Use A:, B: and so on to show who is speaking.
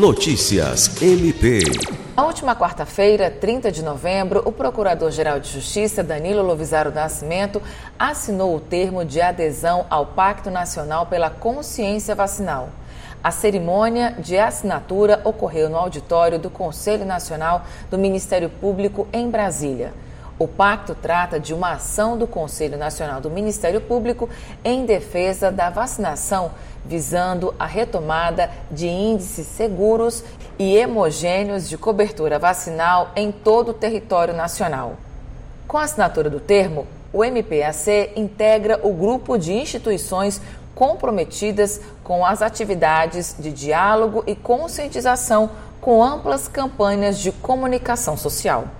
A: Notícias MP.
B: Na última quarta-feira, 30 de novembro, o Procurador-Geral de Justiça, Danilo Lovisaro Nascimento, assinou o termo de adesão ao Pacto Nacional pela Consciência Vacinal. A cerimônia de assinatura ocorreu no auditório do Conselho Nacional do Ministério Público em Brasília. O pacto trata de uma ação do Conselho Nacional do Ministério Público em defesa da vacinação, visando a retomada de índices seguros e homogêneos de cobertura vacinal em todo o território nacional. Com a assinatura do termo, o MPAC integra o grupo de instituições comprometidas com as atividades de diálogo e conscientização com amplas campanhas de comunicação social.